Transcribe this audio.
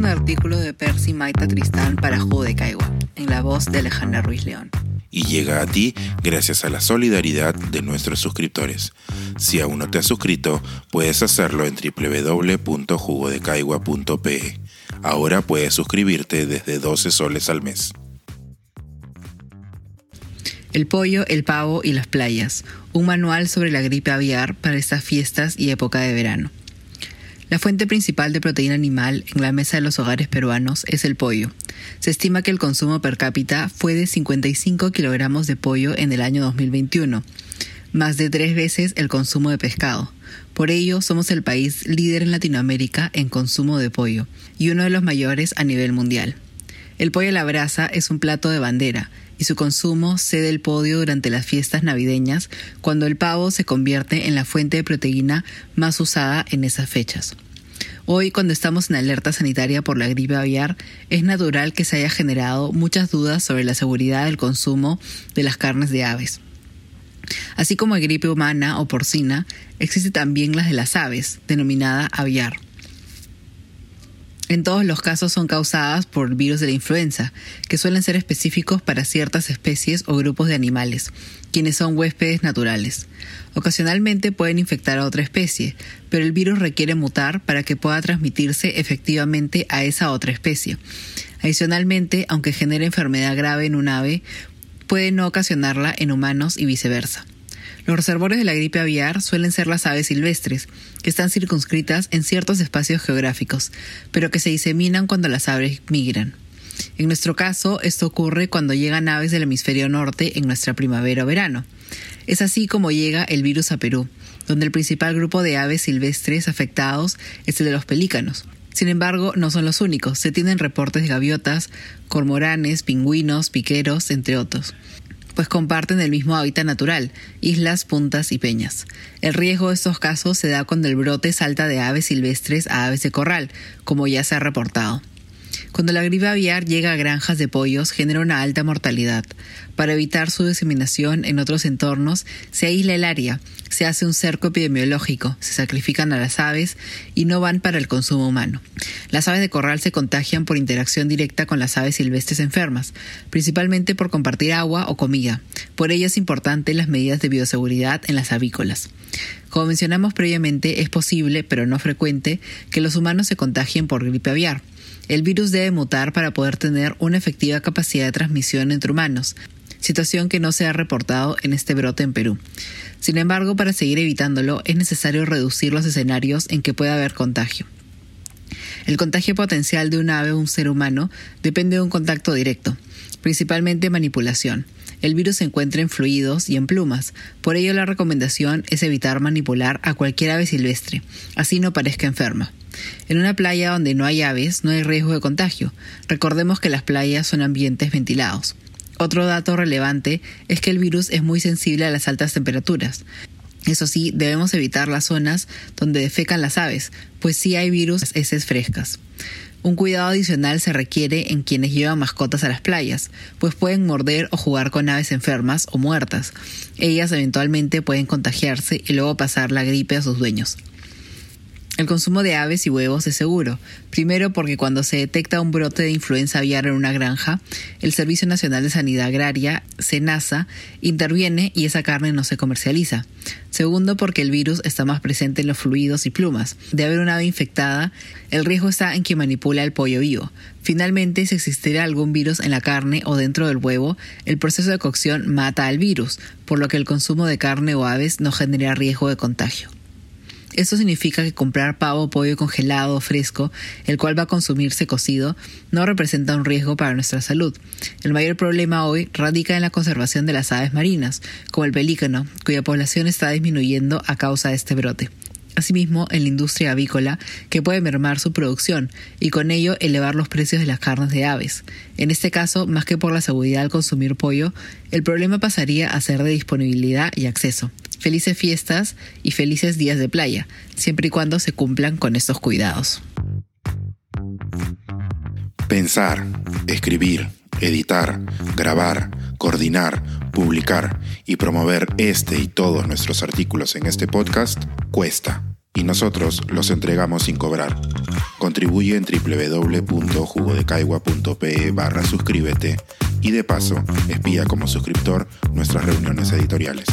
un artículo de Percy Maita Tristán para Jugo de Caigua, en la voz de Alejandra Ruiz León. Y llega a ti gracias a la solidaridad de nuestros suscriptores. Si aún no te has suscrito, puedes hacerlo en www.jugodecaigua.pe. Ahora puedes suscribirte desde 12 soles al mes. El pollo, el pavo y las playas. Un manual sobre la gripe aviar para estas fiestas y época de verano. La fuente principal de proteína animal en la mesa de los hogares peruanos es el pollo. Se estima que el consumo per cápita fue de 55 kilogramos de pollo en el año 2021, más de tres veces el consumo de pescado. Por ello, somos el país líder en Latinoamérica en consumo de pollo y uno de los mayores a nivel mundial. El pollo a la brasa es un plato de bandera y su consumo cede el podio durante las fiestas navideñas, cuando el pavo se convierte en la fuente de proteína más usada en esas fechas. Hoy, cuando estamos en alerta sanitaria por la gripe aviar, es natural que se haya generado muchas dudas sobre la seguridad del consumo de las carnes de aves. Así como hay gripe humana o porcina, existe también las de las aves, denominada aviar. En todos los casos son causadas por virus de la influenza, que suelen ser específicos para ciertas especies o grupos de animales, quienes son huéspedes naturales. Ocasionalmente pueden infectar a otra especie, pero el virus requiere mutar para que pueda transmitirse efectivamente a esa otra especie. Adicionalmente, aunque genere enfermedad grave en un ave, puede no ocasionarla en humanos y viceversa. Los reservorios de la gripe aviar suelen ser las aves silvestres, que están circunscritas en ciertos espacios geográficos, pero que se diseminan cuando las aves migran. En nuestro caso, esto ocurre cuando llegan aves del hemisferio norte en nuestra primavera o verano. Es así como llega el virus a Perú, donde el principal grupo de aves silvestres afectados es el de los pelícanos. Sin embargo, no son los únicos. Se tienen reportes de gaviotas, cormoranes, pingüinos, piqueros, entre otros pues comparten el mismo hábitat natural, islas, puntas y peñas. El riesgo de estos casos se da cuando el brote salta de aves silvestres a aves de corral, como ya se ha reportado. Cuando la gripe aviar llega a granjas de pollos genera una alta mortalidad. Para evitar su diseminación en otros entornos, se aísla el área, se hace un cerco epidemiológico, se sacrifican a las aves y no van para el consumo humano. Las aves de corral se contagian por interacción directa con las aves silvestres enfermas, principalmente por compartir agua o comida. Por ello es importante las medidas de bioseguridad en las avícolas. Como mencionamos previamente, es posible, pero no frecuente, que los humanos se contagien por gripe aviar. El virus debe mutar para poder tener una efectiva capacidad de transmisión entre humanos, situación que no se ha reportado en este brote en Perú. Sin embargo, para seguir evitándolo es necesario reducir los escenarios en que pueda haber contagio. El contagio potencial de un ave o un ser humano depende de un contacto directo, principalmente manipulación. El virus se encuentra en fluidos y en plumas, por ello la recomendación es evitar manipular a cualquier ave silvestre, así no parezca enferma. En una playa donde no hay aves no hay riesgo de contagio. Recordemos que las playas son ambientes ventilados. Otro dato relevante es que el virus es muy sensible a las altas temperaturas. Eso sí, debemos evitar las zonas donde defecan las aves, pues sí hay virus heces frescas. Un cuidado adicional se requiere en quienes llevan mascotas a las playas, pues pueden morder o jugar con aves enfermas o muertas. Ellas eventualmente pueden contagiarse y luego pasar la gripe a sus dueños. El consumo de aves y huevos es seguro. Primero porque cuando se detecta un brote de influenza aviar en una granja, el Servicio Nacional de Sanidad Agraria, SENASA, interviene y esa carne no se comercializa. Segundo porque el virus está más presente en los fluidos y plumas. De haber una ave infectada, el riesgo está en quien manipula el pollo vivo. Finalmente, si existiera algún virus en la carne o dentro del huevo, el proceso de cocción mata al virus, por lo que el consumo de carne o aves no genera riesgo de contagio. Esto significa que comprar pavo o pollo congelado o fresco, el cual va a consumirse cocido, no representa un riesgo para nuestra salud. El mayor problema hoy radica en la conservación de las aves marinas, como el pelícano, cuya población está disminuyendo a causa de este brote. Asimismo, en la industria avícola, que puede mermar su producción y con ello elevar los precios de las carnes de aves. En este caso, más que por la seguridad al consumir pollo, el problema pasaría a ser de disponibilidad y acceso felices fiestas y felices días de playa, siempre y cuando se cumplan con estos cuidados. Pensar, escribir, editar, grabar, coordinar, publicar y promover este y todos nuestros artículos en este podcast cuesta y nosotros los entregamos sin cobrar. Contribuye en www.jugodecaigua.pe barra suscríbete y de paso espía como suscriptor nuestras reuniones editoriales.